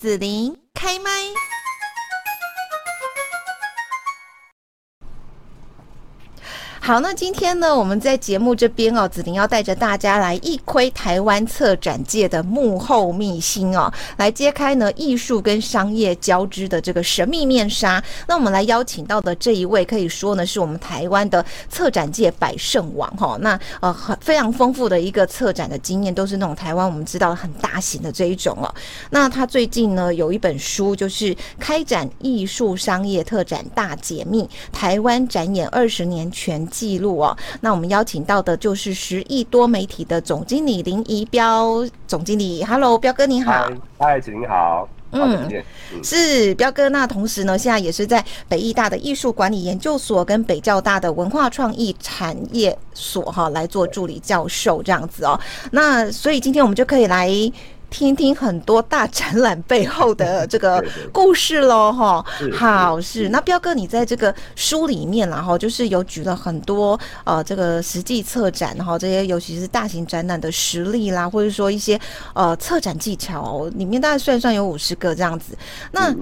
子琳开麦。好，那今天呢，我们在节目这边哦，子琳要带着大家来一窥台湾策展界的幕后秘辛哦，来揭开呢艺术跟商业交织的这个神秘面纱。那我们来邀请到的这一位，可以说呢是我们台湾的策展界百胜王哈。那呃很非常丰富的一个策展的经验，都是那种台湾我们知道很大型的这一种哦。那他最近呢有一本书，就是开展艺术商业特展大解密，台湾展演二十年全记录哦，那我们邀请到的就是十亿多媒体的总经理林怡标总经理，Hello，彪哥你好，嗨，子琳好，嗯，是彪哥。那同时呢，现在也是在北艺大的艺术管理研究所跟北教大的文化创意产业所哈来做助理教授这样子哦。那所以今天我们就可以来。听听很多大展览背后的 这个故事喽，哈。好，是那彪哥，你在这个书里面，然后就是有举了很多呃这个实际策展，然后这些尤其是大型展览的实例啦，或者说一些呃策展技巧，里面大概算算有五十个这样子。那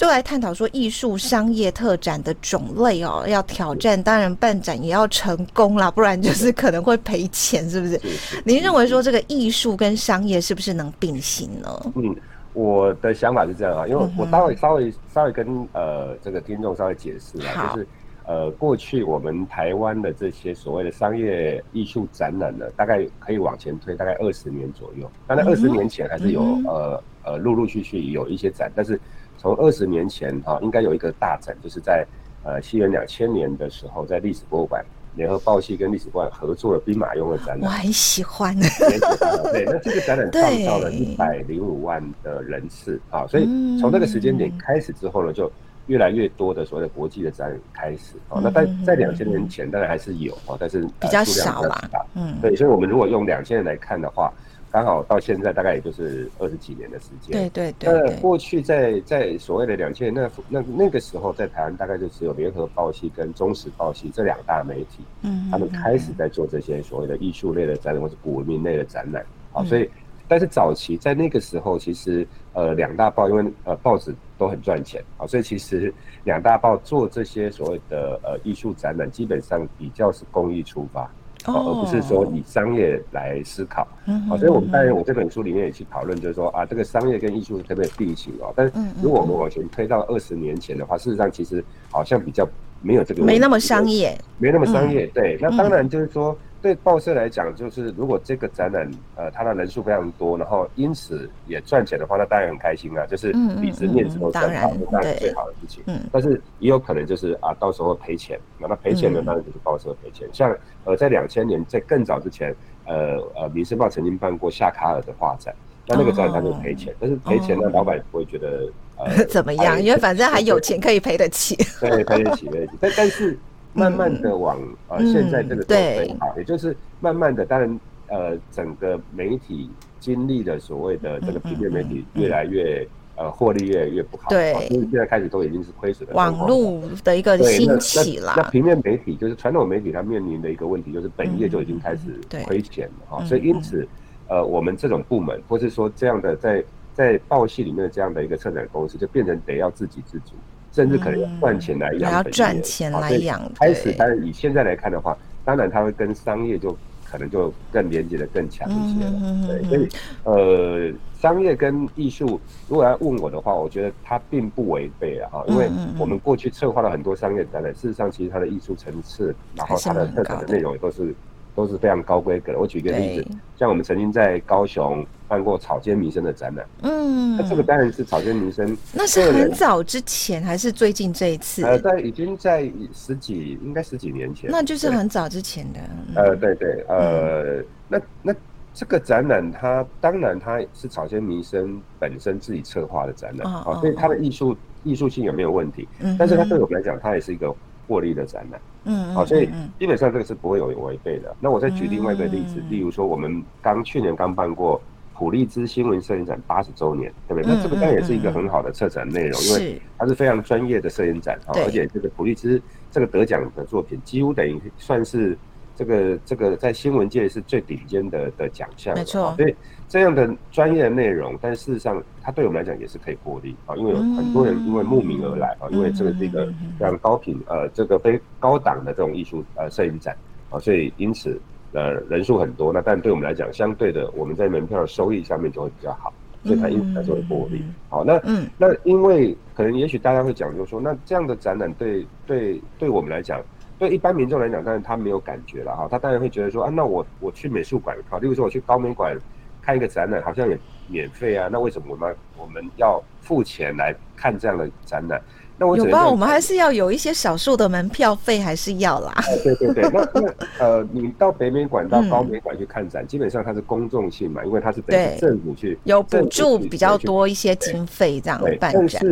就来探讨说艺术商业特展的种类哦，要挑战，当然办展也要成功啦，不然就是可能会赔钱，是不是？您认为说这个艺术跟商业是不是能并行呢？嗯，我的想法是这样啊，因为我稍微稍微稍微跟呃这个听众稍微解释啊，就是呃过去我们台湾的这些所谓的商业艺术展览呢，大概可以往前推大概二十年左右，当然二十年前还是有呃呃陆陆续续有一些展，但是。从二十年前哈，应该有一个大展，就是在呃西元两千年的时候，在历史博物馆联合报系跟历史博物馆合作的兵马俑的展览，我很喜欢。对，那这个展览创造了一百零五万的人次啊，所以从那个时间点开始之后呢，就越来越多的所谓的国际的展览开始啊。那在在两千年前当然还是有啊，但是比较少啦。嗯，对，所以我们如果用两千年来看的话。刚好到现在大概也就是二十几年的时间。对对对。那过去在在所谓的两千年那那那个时候，在台湾大概就只有联合报系跟中时报系这两大媒体，嗯，他们开始在做这些所谓的艺术类的展览或是古文明类的展览。好，所以但是早期在那个时候，其实呃两大报因为呃报纸都很赚钱好，所以其实两大报做这些所谓的呃艺术展览，基本上比较是公益出发。哦，而不是说以商业来思考，好，所以我们当然我这本书里面也去讨论，就是说啊，这个商业跟艺术特别并行哦。但是如果我们往前推到二十年前的话，事实上其实好像比较没有这个，没那么商业，没那么商业。对，那当然就是说。对报社来讲，就是如果这个展览，呃，它的人数非常多，然后因此也赚钱的话，那当然很开心啊，就是里子面子都赚好，那当然是最好的事情。嗯，但是也有可能就是啊，到时候赔钱，那那赔钱呢，当然就是报社赔钱。像呃，在两千年在更早之前，呃呃，民生报曾经办过夏卡尔的画展，那那个展览他就赔钱，但是赔钱呢，老板不会觉得呃 怎么样，因为反正还有钱可以赔得起。对，赔得起，赔得起。但但是。慢慢的往呃现在这个状态好，也就是慢慢的，当然呃整个媒体经历了所谓的这个平面媒体越来越呃获利越来越不好，对，因为现在开始都已经是亏损的。网络的一个兴起啦，那平面媒体就是传统媒体它面临的一个问题，就是本业就已经开始亏钱了哈，所以因此呃我们这种部门或是说这样的在在报系里面的这样的一个策展公司，就变成得要自给自足。甚至可能要赚钱来养，要赚钱来养。开始，当然以现在来看的话，当然它会跟商业就可能就更连接的更强一些了。对，所以呃，商业跟艺术，如果要问我的话，我觉得它并不违背啊，因为我们过去策划了很多商业展览，事实上其实它的艺术层次，然后它的特展的内容也都是。都是非常高规格的。我举个例子，像我们曾经在高雄办过草间弥生的展览，嗯，那这个当然是草间弥生。那是很早之前还是最近这一次？呃，在已经在十几，应该十几年前。那就是很早之前的。呃，对对，呃，那那这个展览，它当然它是草间弥生本身自己策划的展览，哦，所以它的艺术艺术性有没有问题？嗯，但是它对我们来讲，它也是一个。获利的展览，嗯，好，所以基本上这个是不会有违背的。那我再举另外一个例子，例如说我们刚去年刚办过普利兹新闻摄影展八十周年，对不对？那这个当然也是一个很好的策展内容，因为它是非常专业的摄影展啊，而且这个普利兹这个得奖的作品几乎等于算是这个这个在新闻界是最顶尖的的奖项，没错。所以这样的专业的内容，但事实上它对我们来讲也是可以获利啊，因为有很多人因为慕名而来啊，因为这个是一个非常高品呃这个非高档的这种艺术呃摄影展啊，所以因此呃人数很多，那但对我们来讲，相对的我们在门票的收益上面就会比较好，所以它因此才会获利。好，那那因为可能也许大家会讲，就是说那这样的展览对对对我们来讲。对一般民众来讲，当然他没有感觉了哈，他当然会觉得说啊，那我我去美术馆，好，例如说我去高美馆看一个展览，好像也免费啊，那为什么我们我们要付钱来看这样的展览？那我有吧？我们还是要有一些少数的门票费，还是要啦。对对对，那那呃，你到北美馆到高美馆去看展，嗯、基本上它是公众性嘛，因为它是等政府去有补助比较多一些经费这样办展。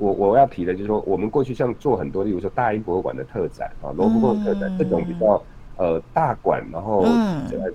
我我要提的就是说，我们过去像做很多，例如说大英博物馆的特展啊，罗浮宫特展这种比较呃大馆，然后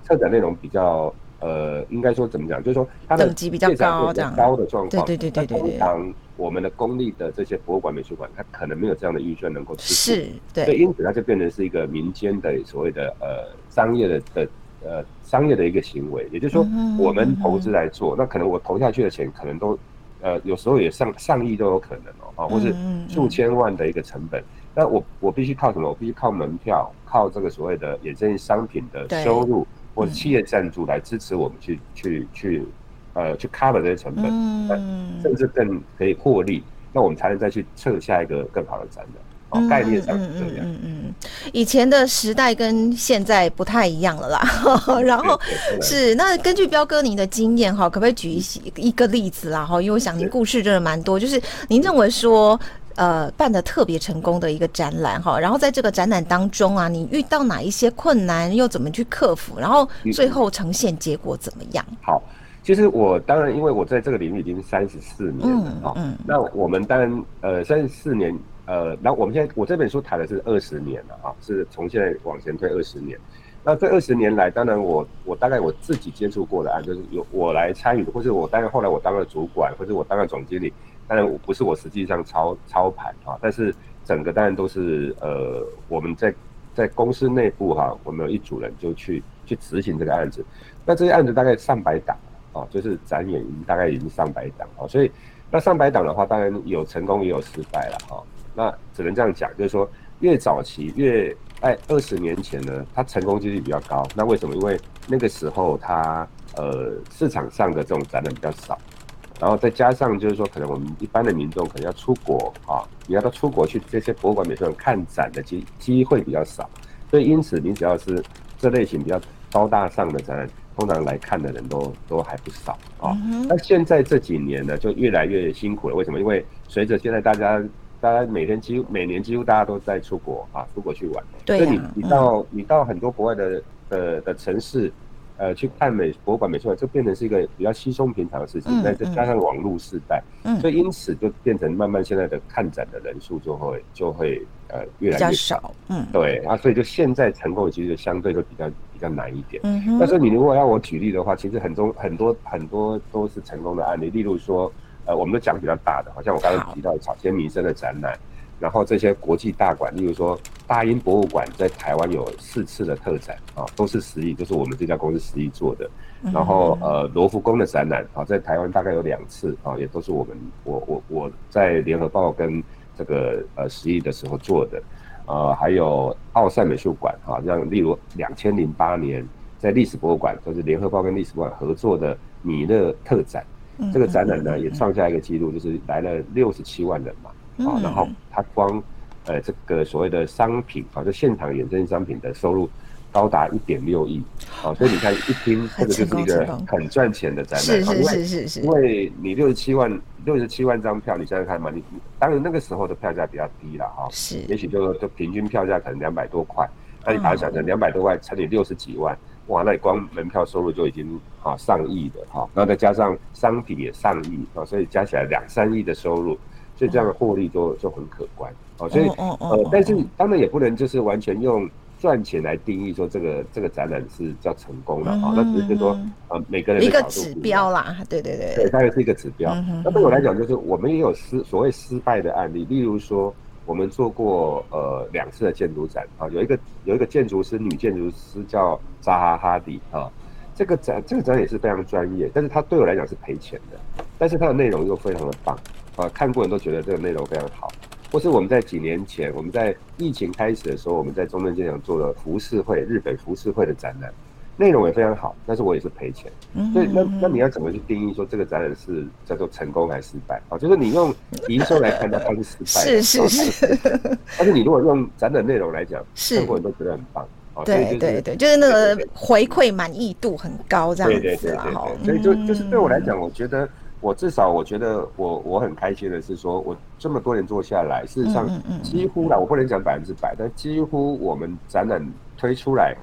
特展内容比较呃，应该说怎么讲，就是说它的等级比较高这样高的状况。对对对对对。通常我们的公立的这些博物馆、美术馆，它可能没有这样的预算能够支持。是，对。所以因此它就变成是一个民间的所谓的呃商业的的呃商业的一个行为，也就是说我们投资来做，那可能我投下去的钱可能都。呃，有时候也上上亿都有可能哦，啊，或是数千万的一个成本。那、嗯嗯、我我必须靠什么？我必须靠门票，靠这个所谓的衍生商品的收入，或者企业赞助来支持我们去、嗯、去去呃去 cover 这些成本，嗯，甚至更可以获利，那我们才能再去测下一个更好的展览。哦，概念上是这样。嗯嗯嗯，以前的时代跟现在不太一样了啦。然后是那根据彪哥您的经验哈，可不可以举一一个例子啦？哈，因为我想您故事真的蛮多，就是您认为说呃办的特别成功的一个展览哈，然后在这个展览当中啊，你遇到哪一些困难，又怎么去克服，然后最后呈现结果怎么样？好，其实我当然因为我在这个领域已经三十四年了哈，嗯，那我们当然呃三十四年。呃，然后我们现在我这本书谈的是二十年了啊，是从现在往前推二十年。那这二十年来，当然我我大概我自己接触过的案，就是有我来参与，或是我当然后来我当了主管，或者我当了总经理，当然我不是我实际上操操盘啊，但是整个当然都是呃我们在在公司内部哈、啊，我们有一组人就去去执行这个案子。那这些案子大概上百档啊，就是展演大概已经上百档啊，所以那上百档的话，当然有成功也有失败了哈。那只能这样讲，就是说越早期越在二十年前呢，它成功几率比较高。那为什么？因为那个时候它呃市场上的这种展览比较少，然后再加上就是说，可能我们一般的民众可能要出国啊，你要到出国去这些博物馆、美术馆看展的机机会比较少，所以因此你只要是这类型比较高大上的展览，通常来看的人都都还不少啊。那现在这几年呢，就越来越辛苦了。为什么？因为随着现在大家大家每天几乎每年几乎大家都在出国啊，出国去玩。对、啊。所以你你到、嗯、你到很多国外的的的城市，呃，去看美博物馆、美术馆，就变成是一个比较稀松平常的事情。再、嗯、加上网络时代，嗯，所以因此就变成慢慢现在的看展的人数就会就会呃越来越少。嗯。对啊，所以就现在成功其实相对会比较比较难一点。嗯哼。但是你如果要我举例的话，其实很多很多很多都是成功的案例，例如说。呃，我们都讲比较大的，好像我刚刚提到草间弥生的展览，然后这些国际大馆，例如说大英博物馆在台湾有四次的特展啊，都是实艺，就是我们这家公司实艺做的。然后呃，罗浮宫的展览啊，在台湾大概有两次啊，也都是我们我我我在联合报跟这个呃实艺的时候做的。呃，还有奥赛美术馆啊，像例如两千零八年在历史博物馆，就是联合报跟历史博物馆合作的米勒特展。这个展览呢，也创下一个记录，就是来了六十七万人嘛，啊，然后它光，呃，这个所谓的商品啊，就现场衍生商品的收入高达一点六亿，啊，所以你看一听，这个就是一个很赚钱的展览，是是是是是，因为你六十七万六十七万张票，你想想看嘛，你当然那个时候的票价比较低了哈，是，也许就就平均票价可能两百多块，那你把它想成两百多块乘以六十几万。哇，那你光门票收入就已经啊上亿的哈，然后再加上商品也上亿啊，所以加起来两三亿的收入，所以这样的获利就就很可观啊。所以呃，但是当然也不能就是完全用赚钱来定义说这个这个展览是叫成功了啊。那只是说呃每个人的一个指标啦，对对对，对，当然是一个指标。那对我来讲，就是我们也有失所谓失败的案例，例如说我们做过呃两次的建筑展啊，有一个有一个建筑师女建筑师叫扎哈哈迪啊，这个展这个展也是非常专业，但是它对我来讲是赔钱的，但是它的内容又非常的棒啊，看过人都觉得这个内容非常好。或是我们在几年前，我们在疫情开始的时候，我们在中正纪念堂做了浮世绘日本浮世绘的展览。内容也非常好，但是我也是赔钱，所以那那你要怎么去定义说这个展览是叫做成功还是失败啊？就是你用营收来看，它它是失败，是是是。但是你如果用展览内容来讲，是很多人都觉得很棒啊。对对对，就是那个回馈满意度很高，这样子。对对对对，所以就就是对我来讲，我觉得我至少我觉得我我很开心的是说，我这么多年做下来，事实上几乎啦，我不能讲百分之百，但几乎我们展览推出来。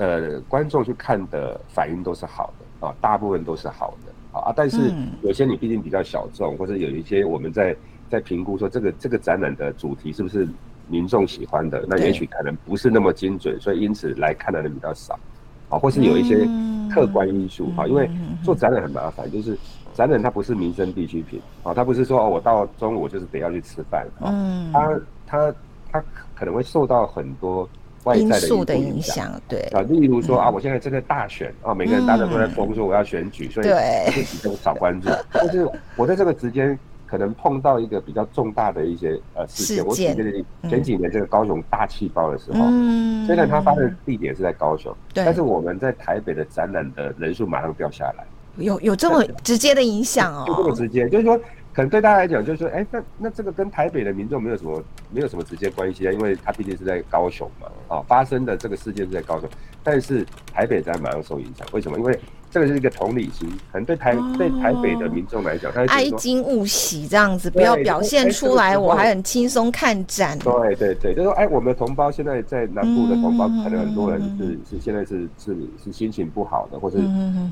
呃，观众去看的反应都是好的啊，大部分都是好的啊，但是有些你毕竟比较小众，或者有一些我们在在评估说这个这个展览的主题是不是民众喜欢的，那也许可能不是那么精准，所以因此来看的人比较少啊，或是有一些客观因素啊，因为做展览很麻烦，就是展览它不是民生必需品啊，它不是说哦，我到中午就是得要去吃饭啊，它它它可能会受到很多。外在的因，的影响，对。啊，例如说、嗯、啊，我现在正在大选啊，每个人大家都在疯说我要选举，嗯、所以自己都少关注。但是我在这个时间可能碰到一个比较重大的一些呃事件，我记得前几年这个高雄大气包的时候，嗯、虽然它发生的。地点是在高雄，嗯、但是我们在台北的展览的人数马上掉下来，有有这么直接的影响哦，就这么直接，就是说。可能对大家来讲，就是说，哎，那那这个跟台北的民众没有什么没有什么直接关系啊，因为他毕竟是在高雄嘛，啊，发生的这个事件是在高雄，但是台北在马上受影响，为什么？因为这个是一个同理心，可能对台对台北的民众来讲，他哀矜勿喜这样子，不要表现出来，我还很轻松看展。对对对，就说，哎，我们的同胞现在在南部的同胞，可能很多人是是现在是是是心情不好的，或是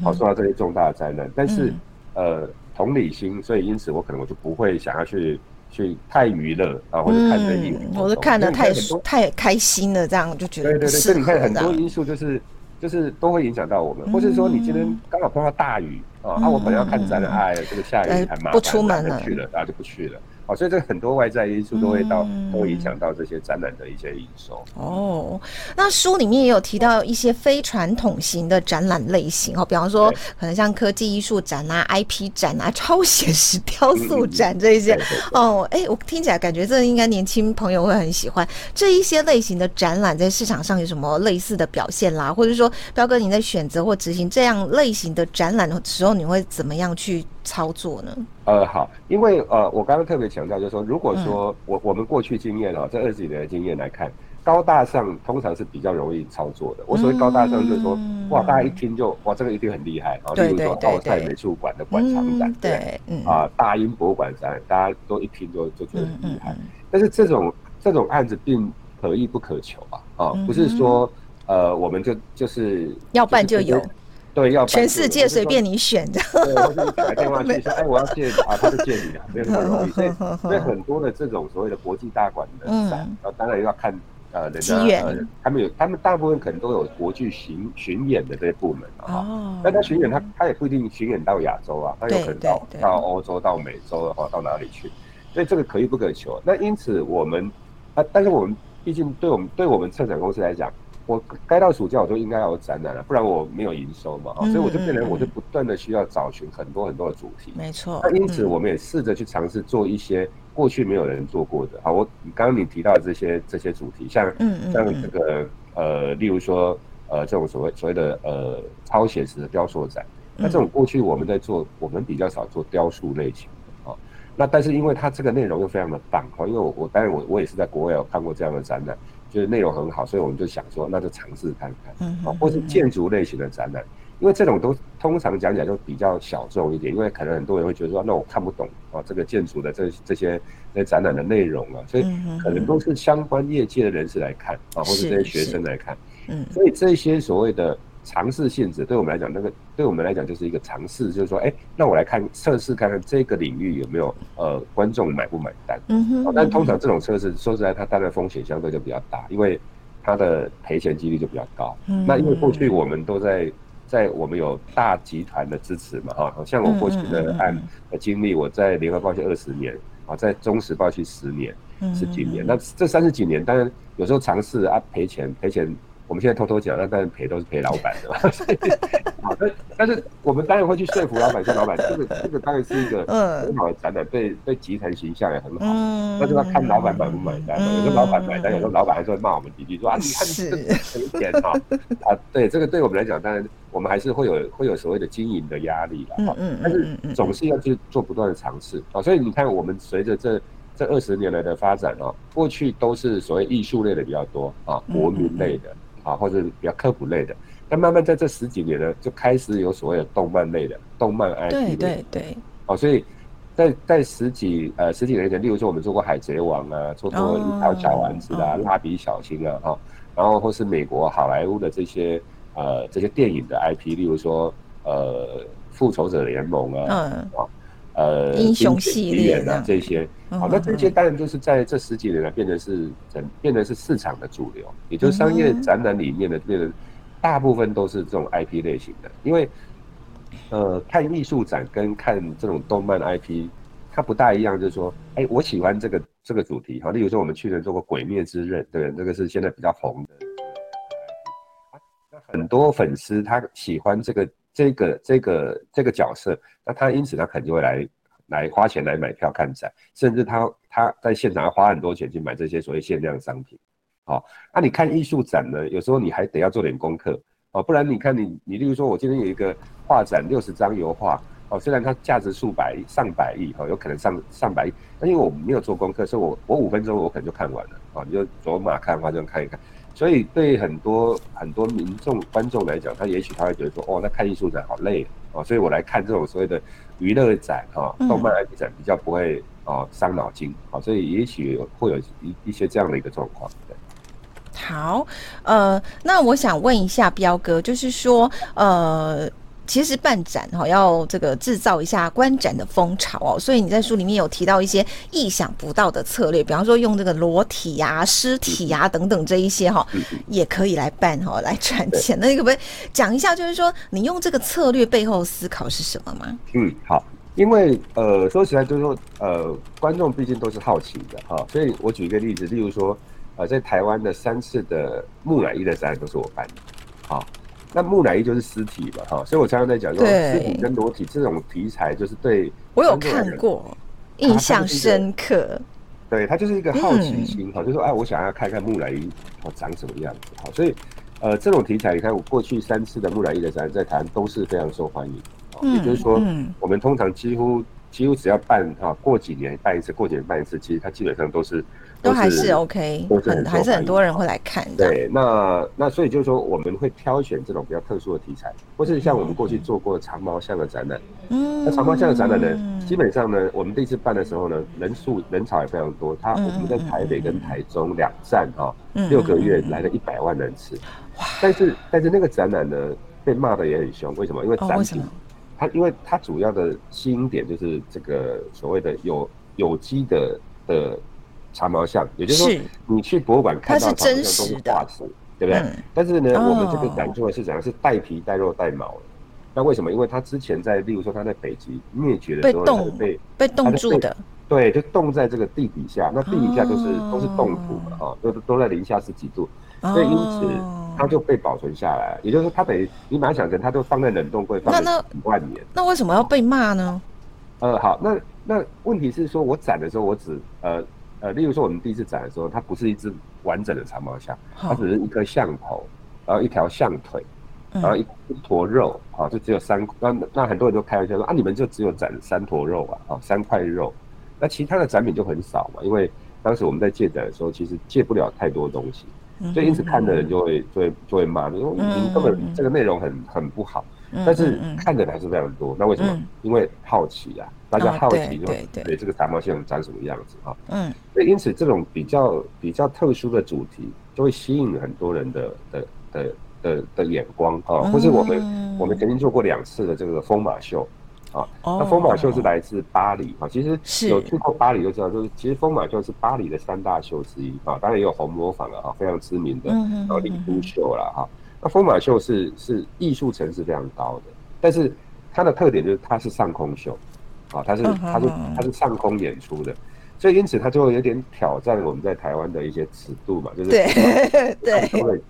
好受到这些重大的灾难，但是呃。同理心，所以因此我可能我就不会想要去去太娱乐啊，或者看电影，我是看的太太开心了，这样就觉得对对对，所以你看很多因素就是就是都会影响到我们，或是说你今天刚好碰到大雨啊，那我本来要看展览，哎，这个下雨还麻烦，不出门了，去了，然后就不去了。哦，所以这很多外在因素都会到，嗯、都会影响到这些展览的一些营收。哦，那书里面也有提到一些非传统型的展览类型哦，比方说可能像科技艺术展啊、IP 展啊、超写实 雕塑展这一些。哦，哎，我听起来感觉这应该年轻朋友会很喜欢这一些类型的展览，在市场上有什么类似的表现啦？或者说，彪哥你在选择或执行这样类型的展览的时候，你会怎么样去操作呢？呃，好，因为呃，我刚刚特别强调，就是说，如果说我我们过去经验啊，这二十几年的经验来看，高大上通常是比较容易操作的。我所谓高大上，就是说，哇，大家一听就哇，这个一定很厉害啊。例如说，奥赛美术馆的馆藏展，对，啊，大英博物馆展，大家都一听就就觉得很厉害。但是这种这种案子并可遇不可求啊，啊，不是说呃，我们就就是要办就有。对，要全世界随便你选的。对，或者你打个电话去说，哎，我要借啊，他就借你啊，没有那么容易。所以，所以很多的这种所谓的国际大馆的展，啊，当然要看呃人家呃，他们有，他们大部分可能都有国际巡巡演的这些部门啊。但他巡演，他他也不一定巡演到亚洲啊，他有可能到到欧洲、到美洲的话，到哪里去？所以这个可遇不可求。那因此我们啊，但是我们毕竟对我们对我们策展公司来讲。我该到暑假我就应该要有展览了，不然我没有营收嘛，所以我就变成我就不断的需要找寻很多很多的主题。没错。那因此我们也试着去尝试做一些过去没有人做过的。好，我刚刚你提到的这些这些主题，像像这个呃，例如说呃这种所谓所谓的呃超写实的雕塑展，那这种过去我们在做，我们比较少做雕塑类型的啊。那但是因为它这个内容又非常的棒哈，因为我我当然我我也是在国外有看过这样的展览。就是内容很好，所以我们就想说，那就尝试看看，嗯，或是建筑类型的展览，因为这种都通常讲起来就比较小众一点，因为可能很多人会觉得说，那我看不懂哦，这个建筑的这这些这些展览的内容啊，所以可能都是相关业界的人士来看啊，或是这些学生来看，嗯，所以这些所谓的。尝试性质对我们来讲，那个对我们来讲就是一个尝试，就是说，哎，那我来看测试看看这个领域有没有呃观众买不买单。嗯哼。但通常这种测试，说实在，它当然风险相对就比较大，因为它的赔钱几率就比较高。嗯。那因为过去我们都在在我们有大集团的支持嘛，哈，像我过去的案的经历，我在联合报系二十年，啊，在中时报去十年、十几年，那这三十几年，当然有时候尝试啊赔钱赔钱。我们现在偷偷讲，那当然赔都是赔老板的嘛。好，但但是我们当然会去说服老板，说老板这个这个当然是一个很好的展览，对对集团形象也很好。嗯，那就要看老板买不买单嘛。有时候老板买单，有时候老板还是会骂我们几句，说啊，你看这个赔钱哈 啊，对这个对我们来讲，当然我们还是会有会有所谓的经营的压力了。嗯嗯，但是总是要去做不断的尝试啊。所以你看，我们随着这这二十年来的发展啊，过去都是所谓艺术类的比较多啊，国民类的。啊，或者比较科普类的，但慢慢在这十几年呢，就开始有所谓的动漫类的动漫 IP 类。对对对。哦，所以在在十几呃十几年前，例如说我们做过海贼王啊，做过一条小丸子啊，蜡笔小新啊，哈，然后或是美国好莱坞的这些呃这些电影的 IP，例如说呃复仇者联盟啊，嗯啊。呃，英雄系列啊，这些，好，那这些当然就是在这十几年来变成是整，变成是市场的主流，也就是商业展览里面的变成大部分都是这种 IP 类型的，因为呃，看艺术展跟看这种动漫 IP，它不大一样，就是说，哎，我喜欢这个这个主题，哈，例如说我们去年做过《鬼灭之刃》，对，这个是现在比较红的，那很多粉丝他喜欢这个。这个这个这个角色，那他因此他肯定会来来花钱来买票看展，甚至他他在现场要花很多钱去买这些所谓限量商品。好，那你看艺术展呢，有时候你还得要做点功课哦，不然你看你你例如说，我今天有一个画展，六十张油画哦，虽然它价值数百上百亿哈，有可能上上百亿，但因为我没有做功课，所以我我五分钟我可能就看完了啊，你就走马看花这样看一看。所以对很多很多民众观众来讲，他也许他会觉得说，哦，那看艺术展好累哦，所以我来看这种所谓的娱乐展哈，动漫展比较不会哦伤脑筋，好，所以也许会有一一些这样的一个状况。对，好，呃，那我想问一下彪哥，就是说，呃。其实办展哈，要这个制造一下观展的风潮哦，所以你在书里面有提到一些意想不到的策略，比方说用这个裸体呀、尸体呀等等这一些哈，也可以来办哈，来赚钱。那你可不可以讲一下，就是说你用这个策略背后思考是什么吗？嗯，好，因为呃说起来就是说呃观众毕竟都是好奇的哈，所以我举一个例子，例如说呃在台湾的三次的木乃伊的展览都是我办的，好。那木乃伊就是尸体嘛，哈，所以我常常在讲说，尸体跟裸体这种题材就是对我有看过，印象深刻。对，它就是一个好奇心，哈，就是说，哎，我想要看看木乃伊哦长什么样子，好，所以呃，这种题材，你看我过去三次的木乃伊的展在台湾都是非常受欢迎，也就是说，我们通常几乎几乎只要办哈，过几年办一次，过几年办一次，其实它基本上都是。都还是 OK，很还是很多人会来看。对，那那所以就是说，我们会挑选这种比较特殊的题材，或是像我们过去做过长毛象的展览。嗯，那长毛象的展览呢，基本上呢，我们第一次办的时候呢，人数人潮也非常多。他我们在台北跟台中两站哈，六个月来了一百万人次。哇！但是但是那个展览呢，被骂的也很凶。为什么？因为展品，它因为它主要的吸引点就是这个所谓的有有机的的。长毛象，也就是说，你去博物馆看到长毛象都是化石，对不对？嗯、但是呢，哦、我们这个展出的是怎样？是带皮、带肉、带毛。那为什么？因为它之前在，例如说，它在北极灭绝的时候，被冻被被冻住的。对，就冻在这个地底下。那地底下就是、哦、都是冻土嘛，哦，都都在零下十几度，所以因此它就被保存下来。也就是说，它等于你把它想成，它就放在冷冻柜放了几万年那。那为什么要被骂呢？呃，好，那那问题是说，我展的时候，我只呃。呃，例如说我们第一次展的时候，它不是一只完整的长毛象，它只是一颗象头，然后一条象腿，然后一一坨肉，啊，就只有三。那那很多人都开玩笑说啊，你们就只有展三坨肉啊，啊，三块肉，那其他的展品就很少嘛，因为当时我们在借展的时候，其实借不了太多东西，所以因此看的人就会就会就会骂，因为你根本这个内容很很不好。但是看的人还是非常多，那为什么？因为好奇啊，大家好奇就对这个长毛线长什么样子啊？嗯，所以因此这种比较比较特殊的主题，就会吸引很多人的的的的的眼光啊。或是我们我们曾经做过两次的这个疯马秀啊，那疯马秀是来自巴黎啊，其实有去过巴黎就知道，就是其实疯马秀是巴黎的三大秀之一啊，当然也有红磨坊了啊，非常知名的，然后丽都秀了哈。那疯马秀是是艺术层次非常高的，但是它的特点就是它是上空秀，啊，它是它是它是上空演出的，所以因此它就会有点挑战我们在台湾的一些尺度嘛，就是对 对，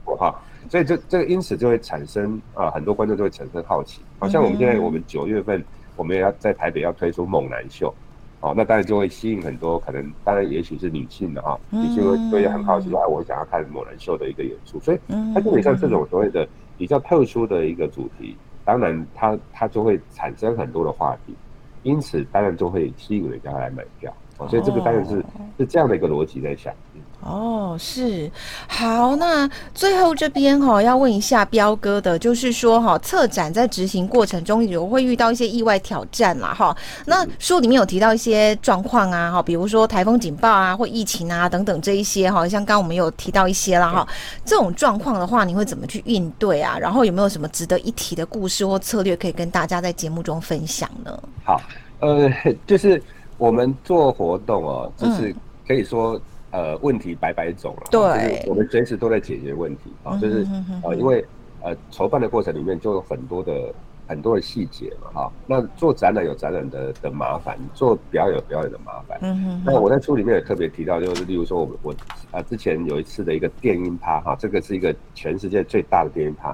所以这这个因此就会产生啊，很多观众就会产生好奇。好像我们现在我们九月份我们也要在台北要推出猛男秀，哦，那当然就会吸引很多可能，当然也许是女性的哈，女性会会很好奇说，哎，我想要看猛男秀的一个演出，所以它基本上这种所谓的比较特殊的一个主题，当然它它就会产生很多的话题，因此当然就会吸引人家来买票。所以这个当然是是这样的一个逻辑在想。哦，是好，那最后这边哈要问一下彪哥的，就是说哈策展在执行过程中有会遇到一些意外挑战啦哈。那书里面有提到一些状况啊哈，比如说台风警报啊或疫情啊等等这一些哈，像刚刚我们有提到一些了哈。这种状况的话，你会怎么去应对啊？然后有没有什么值得一提的故事或策略可以跟大家在节目中分享呢？好，呃，就是。我们做活动哦，就是可以说，呃，问题百百种了。对，就是我们随时都在解决问题啊，就是呃，因为呃，筹办的过程里面就有很多的很多的细节嘛，哈。那做展览有展览的的麻烦，做表演有表演的麻烦。嗯哼。那我在书里面也特别提到，就是例如说我我啊之前有一次的一个电音趴哈，这个是一个全世界最大的电音趴。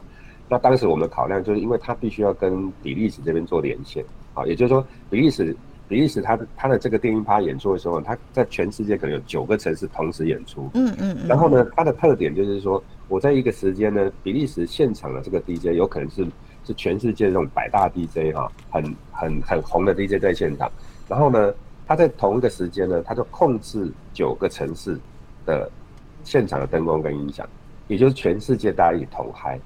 那当时我们的考量就是，因为它必须要跟比利时这边做连线啊，也就是说比利时。比利时他的他的这个电音趴演出的时候，他在全世界可能有九个城市同时演出。嗯嗯。然后呢，它的特点就是说，我在一个时间呢，比利时现场的这个 DJ 有可能是是全世界这种百大 DJ 哈，很很很红的 DJ 在现场。然后呢，他在同一个时间呢，他就控制九个城市的现场的灯光跟音响，也就是全世界大家一起同嗨。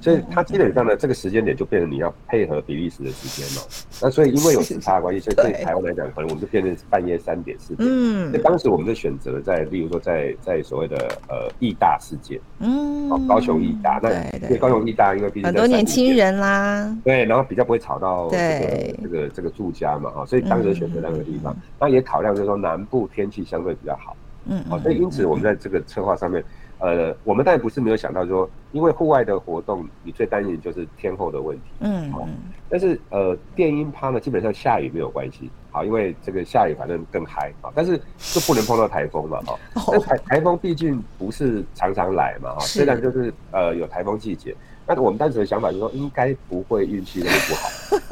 所以它基本上呢，这个时间点就变成你要配合比利时的时间了。那所以因为有时差的关系，所以对台湾来讲，可能我们就变成半夜三点四点。嗯。那当时我们就选择了在，例如说在在所谓的呃义大事件。嗯。哦高雄义大，那因为高雄义大，因为毕竟很多年轻人啦。对，然后比较不会吵到这个这个这个住家嘛，哈，所以当时选择那个地方。那也考量就是说南部天气相对比较好。嗯。好，所以因此我们在这个策划上面。呃，我们当然不是没有想到说，因为户外的活动，你最担心的就是天候的问题。嗯，哦，但是呃，电音趴呢，基本上下雨没有关系，好，因为这个下雨反正更嗨啊，但是就不能碰到台风嘛，哈。那台台风毕竟不是常常来嘛，哈，虽然就是呃有台风季节，但是我们当时的想法就是说，应该不会运气那么不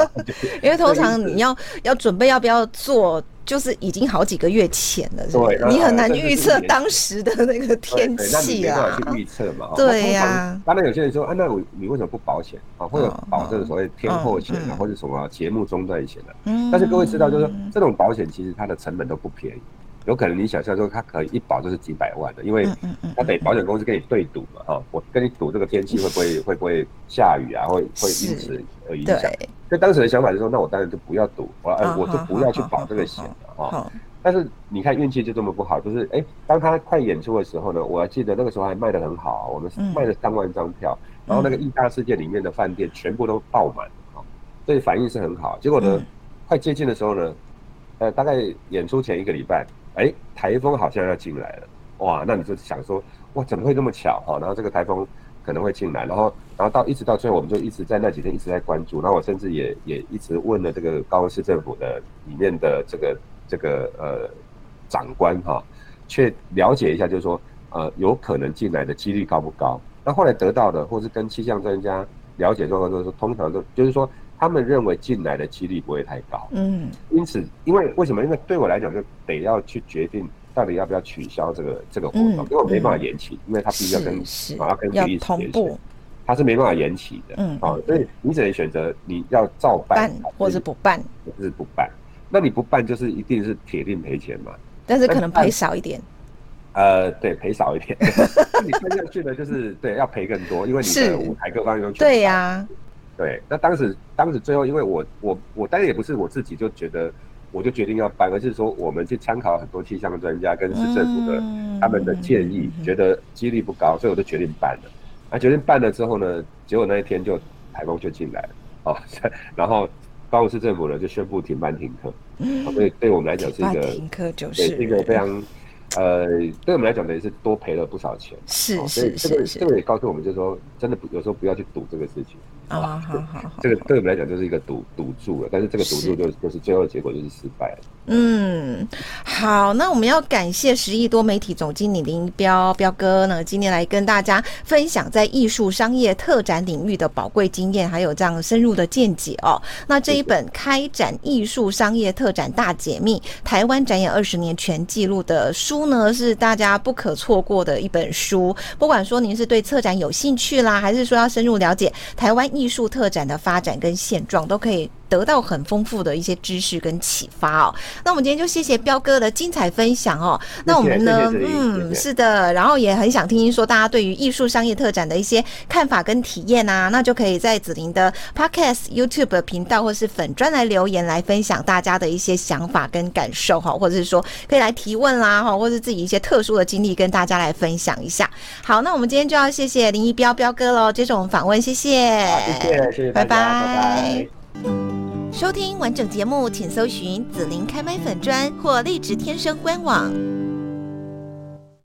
好，因为通常你要要准备要不要做。就是已经好几个月前了，对，你很难预测当时的那个天气啊。去预测嘛？对呀。当然有些人说，啊，那我你为什么不保险啊？或者保这个所谓天候险啊，或者什么节目中断险的？嗯。但是各位知道，就是说这种保险其实它的成本都不便宜，有可能你想象说它可以一保就是几百万的，因为它得保险公司跟你对赌嘛，哈，我跟你赌这个天气会不会会不会下雨啊，会会因此而影响。所以当时的想法就是说，那我当然就不要赌，我哎，我就不要去保这个险了哈。但是你看运气就这么不好，就是哎，当他快演出的时候呢，我还记得那个时候还卖得很好，我们卖了三万张票，然后那个意大世界里面的饭店全部都爆满啊，所以反应是很好。结果呢，快接近的时候呢，呃，大概演出前一个礼拜，哎，台风好像要进来了，哇，那你就想说，哇，怎么会这么巧哈？然后这个台风。可能会进来，然后，然后到一直到最后，我们就一直在那几天一直在关注。然后我甚至也也一直问了这个高雄市政府的里面的这个这个呃长官哈，去了解一下，就是说呃有可能进来的几率高不高？那后来得到的，或是跟气象专家了解状况，就是说通常都就是说他们认为进来的几率不会太高。嗯，因此，因为为什么？因为对我来讲，就得要去决定。到底要不要取消这个这个活动？因为我没办法延期，因为他必须要跟啊要跟比利时连线，它是没办法延期的。嗯，啊，所以你只能选择你要照办，或者不办，或是不办。那你不办就是一定是铁定赔钱嘛？但是可能赔少一点。呃，对，赔少一点。你办下去的，就是对要赔更多，因为你的舞台各方面都对呀。对，那当时当时最后，因为我我我当然也不是我自己就觉得。我就决定要办，而是说我们去参考很多气象专家跟市政府的他们的建议，觉得几率不高，所以我就决定办了。那决定办了之后呢，结果那一天就台风就进来了，哦，然后高雄市政府呢就宣布停班停课，所以对我们来讲是一个停课就是对一个非常呃，对我们来讲等于是多赔了不少钱。是是是，这个这个也告诉我们，就是说真的有时候不要去赌这个事情。啊，好好好，这个对我们来讲就是一个赌赌注了，但是这个赌注就就是最后的结果就是失败了。嗯，好，那我们要感谢十亿多媒体总经理林彪彪哥呢，今天来跟大家分享在艺术商业特展领域的宝贵经验，还有这样深入的见解哦。那这一本《开展艺术商业特展大解密：台湾展演二十年全记录》的书呢，是大家不可错过的一本书。不管说您是对策展有兴趣啦，还是说要深入了解台湾艺术特展的发展跟现状，都可以。得到很丰富的一些知识跟启发哦。那我们今天就谢谢彪哥的精彩分享哦。那我们呢，嗯，是的，然后也很想听听说大家对于艺术商业特展的一些看法跟体验啊，那就可以在子玲的 Podcast YouTube 频道或是粉专来留言来分享大家的一些想法跟感受哈，或者是说可以来提问啦哈，或是自己一些特殊的经历跟大家来分享一下。好，那我们今天就要谢谢林一彪彪哥喽，接受我们访问，谢谢，谢谢，谢谢，拜拜，拜拜。收听完整节目，请搜寻“紫琳开麦粉砖”或“荔枝天生”官网。